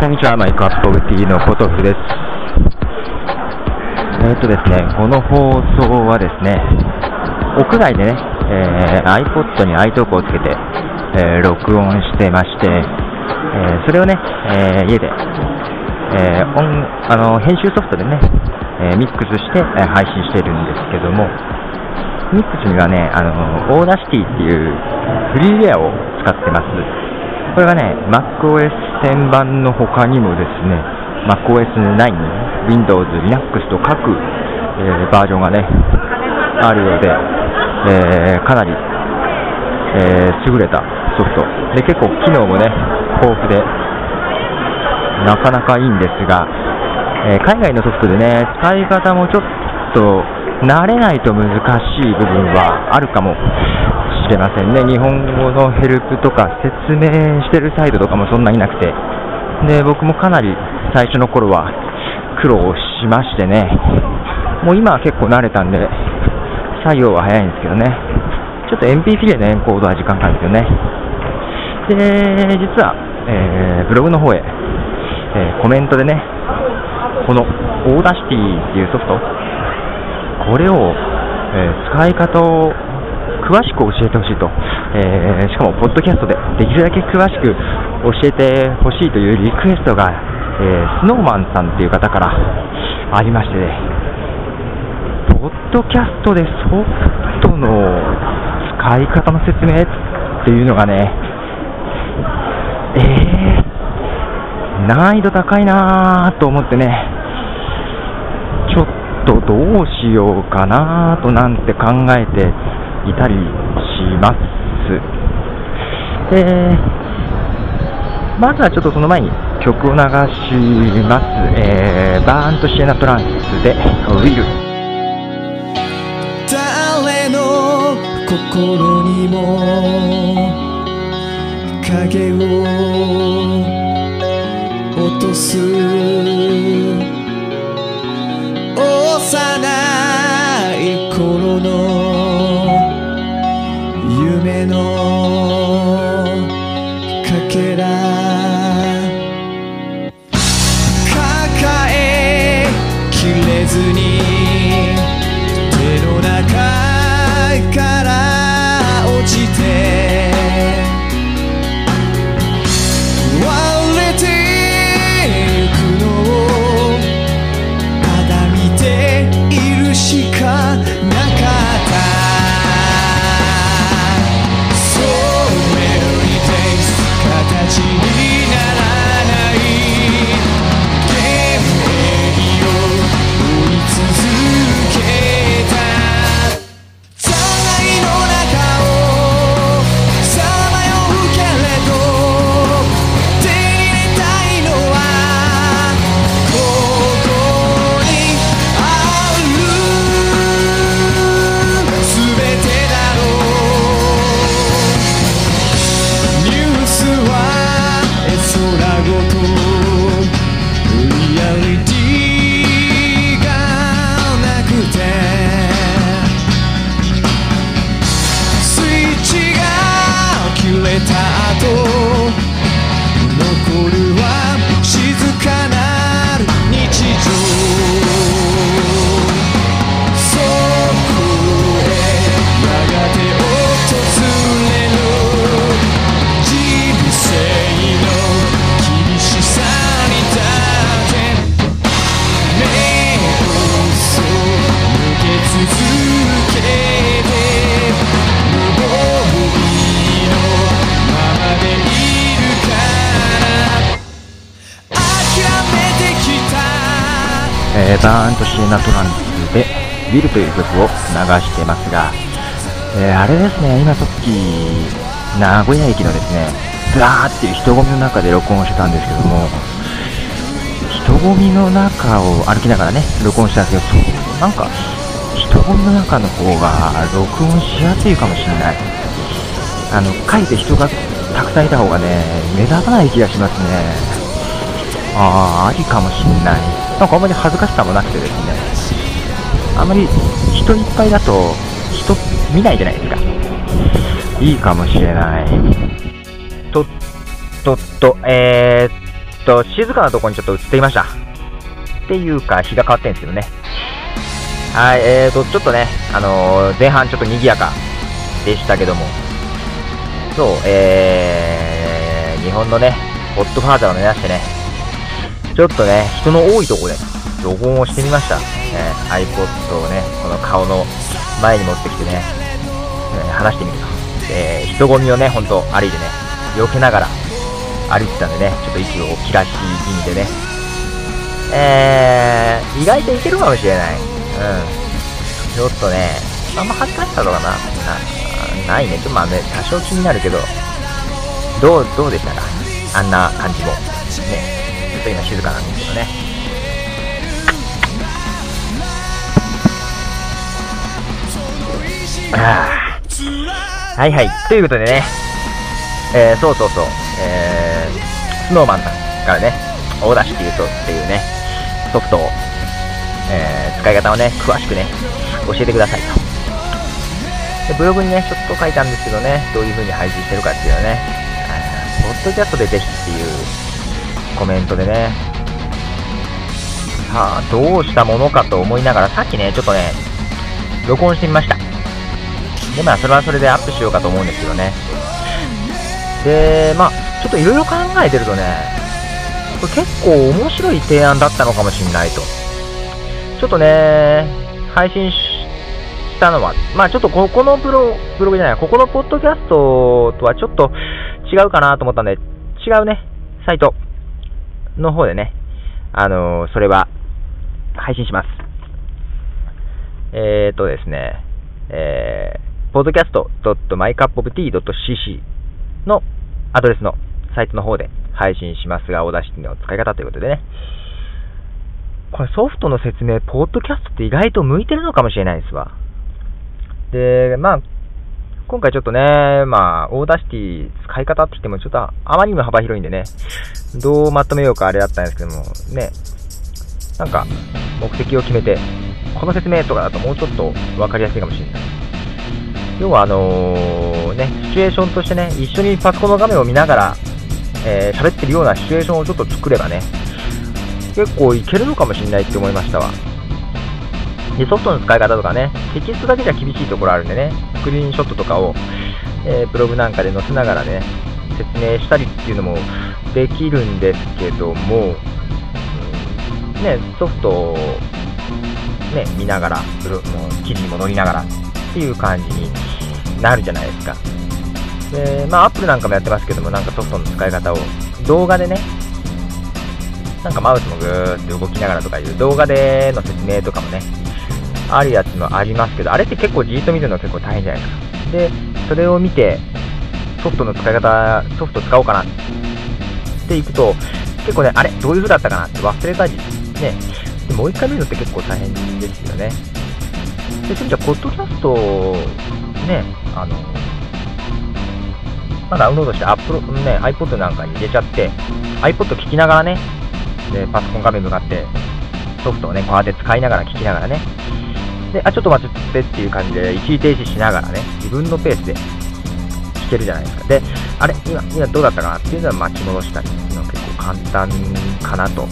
こんにちは、 My Cup of Tea のポトフです。えー、っとですね、この放送はですね、屋外でね、えー、iPod に iTalk をつけて、えー、録音してまして、えそれをね、え家で、え音あの編集ソフトでね、えミックスして、え配信しているんですけども、ミックスにはね、あの Audacity っていうフリーウェアを使ってます。これがね、MacOS10 版の他にもですね、MacOS9、Windows、Linux と各、えー、バージョンがね、あるようで、えー、かなり、えー、優れたソフト。で、結構機能もね、豊富で、なかなかいいんですが、え海外のソフトでね、使い方もちょっと慣れないと難しい部分はあるかもれませんね。日本語のヘルプとか説明してるサイトとかもそんなになくて、で、僕もかなり最初の頃は苦労しましてね、もう今は結構慣れたんで、作業は早いんですけどね、ちょっと MP3 でのエンコードは時間かかるんですよね。で、実は、えー、ブログの方へ、えー、コメントでね、この Audacity っていうソフト、これを、えー、使い方を詳しく教えてほしいと、えー、しかも、ポッドキャストでできるだけ詳しく教えてほしいというリクエストが、えー、スノーマンさんっていう方からありまして、ね、ポッドキャストでソフトの使い方の説明っていうのがね、えー、難易度高いなと思ってね、ちょっとどうしようかなとなんて考えていたりします。で、まずはちょっとその前に曲を流します。えー、バーンとシエナトランスでウィル。誰の心にも影を落とす幼えー、バーンとシエナトランスで「ウィル」という曲を流してますが、えー、あれですね、今さっき名古屋駅のですね、ブワーっていう人混みの中で録音してたんですけども、人混みの中を歩きながらね、録音したんですけど、なんか人混みの中の方が録音しやすいかもしれない。あの、かえて人がたくさんいた方がね、目立たない気がしますね。ああ、ありかもしんない。なんかあんまり恥ずかしさもなくてですね、あんまり人いっぱいだと人見ないじゃないですか。いいかもしれない。と、とっと、えー、っと静かなとこにちょっと移っていました。っていうか、日が変わってんですけどね。はい、えーと、ちょっとね、あのー、前半ちょっと賑やかでしたけども、そう、えー、日本のね、ホットファーザーを目指してね、ちょっとね、人の多いところで録音をしてみました。え、iPod をね、この顔の前に持ってきてね、えー、話してみると。え、人混みをね、ほんと歩いてね、避けながら歩いてたんでね、ちょっと息を切らし気味でね、えー、意外といけるかもしれない。うん。ちょっとね、あんま恥ずかしさとかな、な、ないね。ちょっとまあね、多少気になるけど、どう、どうでしたか？あんな感じも。ね。ょっと今静かなんですけどね。はいはい。ということでね、えー、そうそうそう、えー、スノーマンさんからね、 Audacity とっていうね、ソフトを、えー、使い方をね、詳しくね、教えてくださいと。でブログにね、ちょっと書いたんですけどね、どういう風に配信してるかっていうのね、ポッドキャストでぜひっていうコメントでね、さあ、どうしたものかと思いながら、さっきね、ちょっとね、録音してみました。で、まあ、それはそれでアップしようかと思うんですけどね。で、まあ、ちょっといろいろ考えてるとね、これ結構面白い提案だったのかもしれないと。ちょっとね、配信したのは、まあちょっとここのブロブログじゃない、ここのポッドキャストとはちょっと違うかなと思ったんで、違うね、サイトの方でね、あのー、それは配信します。えーとですね、えー、podcast.mycupoftea.cc のアドレスのサイトの方で配信しますが、 Audacity の使い方ということでね。これソフトの説明、ポッドキャストって意外と向いてるのかもしれないですわ。で、まあ、今回ちょっとね、まあ、 Audacity 使い方って言ってもちょっとあまりにも幅広いんでね、どうまとめようかあれだったんですけども、ね、なんか、目的を決めて、この説明とかだともうちょっと分かりやすいかもしれない。要はあのー、ね、シチュエーションとしてね、一緒にパソコンの画面を見ながら、えー、喋ってるようなシチュエーションをちょっと作ればね、結構いけるのかもしれないって思いましたわ。で、ソフトの使い方とかね、テキストだけじゃ厳しいところあるんでね、スクリーンショットとかを、えー、ブログなんかで載せながらね、説明したりっていうのもできるんですけども、うん、ね、ソフトを、ね、見ながら、ブロもう記事にも載りながらっていう感じになるじゃないですか。で、まあ、アップルなんかもやってますけども、なんかソフトの使い方を動画でね、なんかマウスもぐーって動きながらとかいう動画での説明とかもね、あるやつもありますけど、あれって結構じーっと見るの結構大変じゃないですか。で、それを見て、ソフトの使い方、ソフト使おうかなっていくと、結構ね、あれどういう風だったかなって忘れたり、ね、でもう一回見るのって結構大変ですよね。で、そういう意味じゃ、ポッドキャストね、あの、まあ、ダウンロードしてアップロ、ね、iPod なんかに入れちゃって、iPod 聞きながらね、で、パソコン画面向かって、ソフトをね、こうやって使いながら聞きながらね、で、あ、ちょっと待ってっていう感じで、一時停止しながらね、自分のペースで聞けるじゃないですか。で、あれ、今、今どうだったかなっていうのは巻き戻したりっていうのは結構簡単かなと。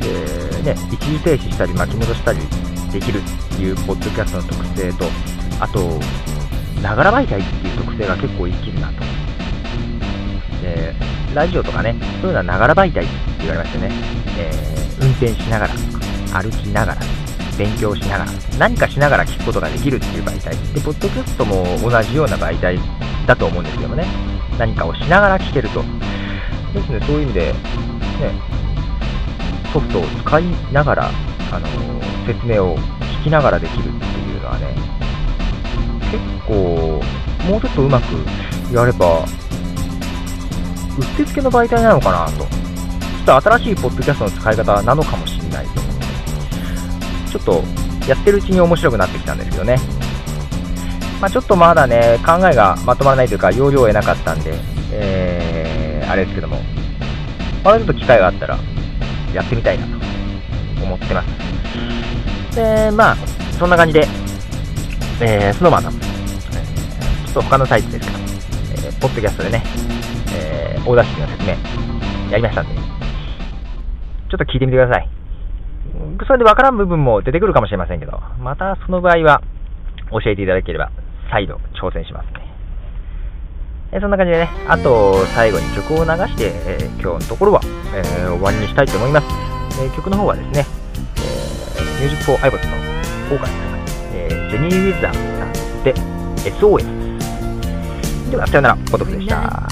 で、ね、一時停止したり巻き戻したりできるっていうポッドキャストの特性と、あと、ながら媒体っていう特性が結構生きるなと。で、ラジオとかね、そういうのはながら媒体って言われましてね、えー、運転しながら、歩きながら、勉強しながら、何かしながら聞くことができるっていう媒体。で、ポッドキャストも同じような媒体だと思うんですけどもね、何かをしながら聞けると。ですので、そういう意味で、ね、ソフトを使いながら、あのー、説明を聞きながらできるっていうのはね、結構、もうちょっとうまくやれば、うってつけの媒体なのかなと。ちょっと新しいポッドキャストの使い方なのかもしれないと、ちょっとやってるうちに面白くなってきたんですけどね。まあ、ちょっとまだね、考えがまとまらないというか、容量を得なかったんで、えー、あれですけども、まだちょっと機会があったら、やってみたいなと思ってます。で、まあ、そんな感じで、えー、スノーマンさん、え、ちょっと他のサイトですけど、えー、ポッドキャストでね、えー、 Audacity の説明やりましたんで、ちょっと聞いてみてください。それでわからん部分も出てくるかもしれませんけど、またその場合は教えていただければ再度挑戦しますね。えそんな感じでね、あと最後に曲を流して、えー、今日のところは、えー、終わりにしたいと思います。え曲の方はですね、えー、 Music for iPod の方からえー、ジェニー・ウィザーさんで SOS ではさよならポトフでした「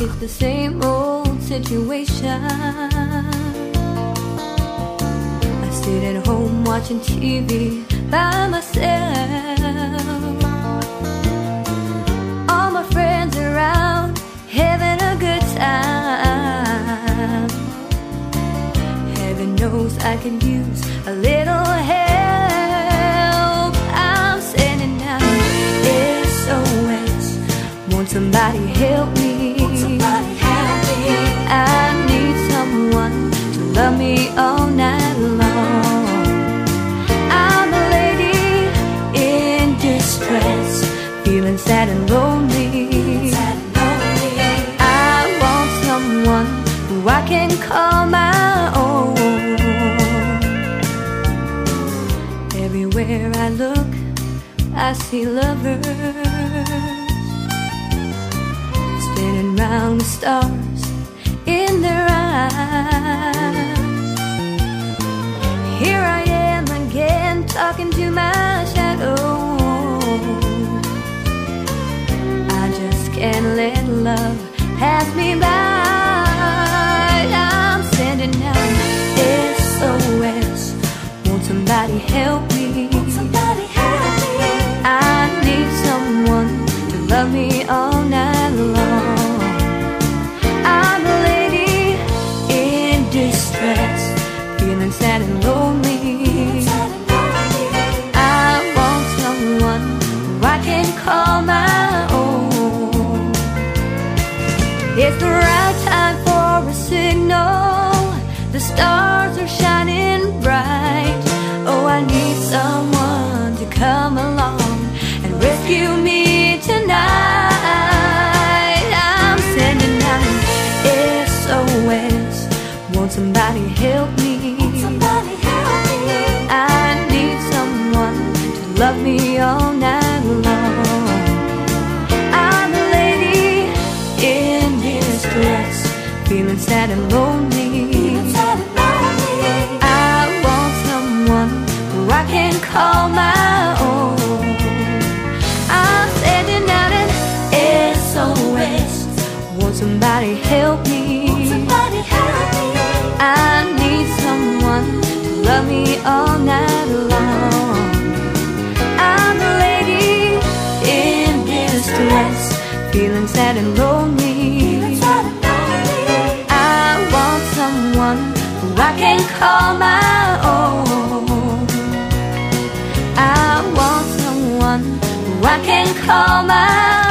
sit at home watching TV by myself. All my friends around having a good time. Heaven knows I can use feeling sad and lonely. I want someone who I can call my own. Everywhere I look, I see lovers spinning round the stars in their eyes. Here I am again, talking to my shadow. Can't let love pass me by. I'm sending out SOS. Won't somebody help me? Somebody help me. I need someone to love me all someone to come along and rescue me sad and lonely. I want someone who I can call my own. I want someone who I can call my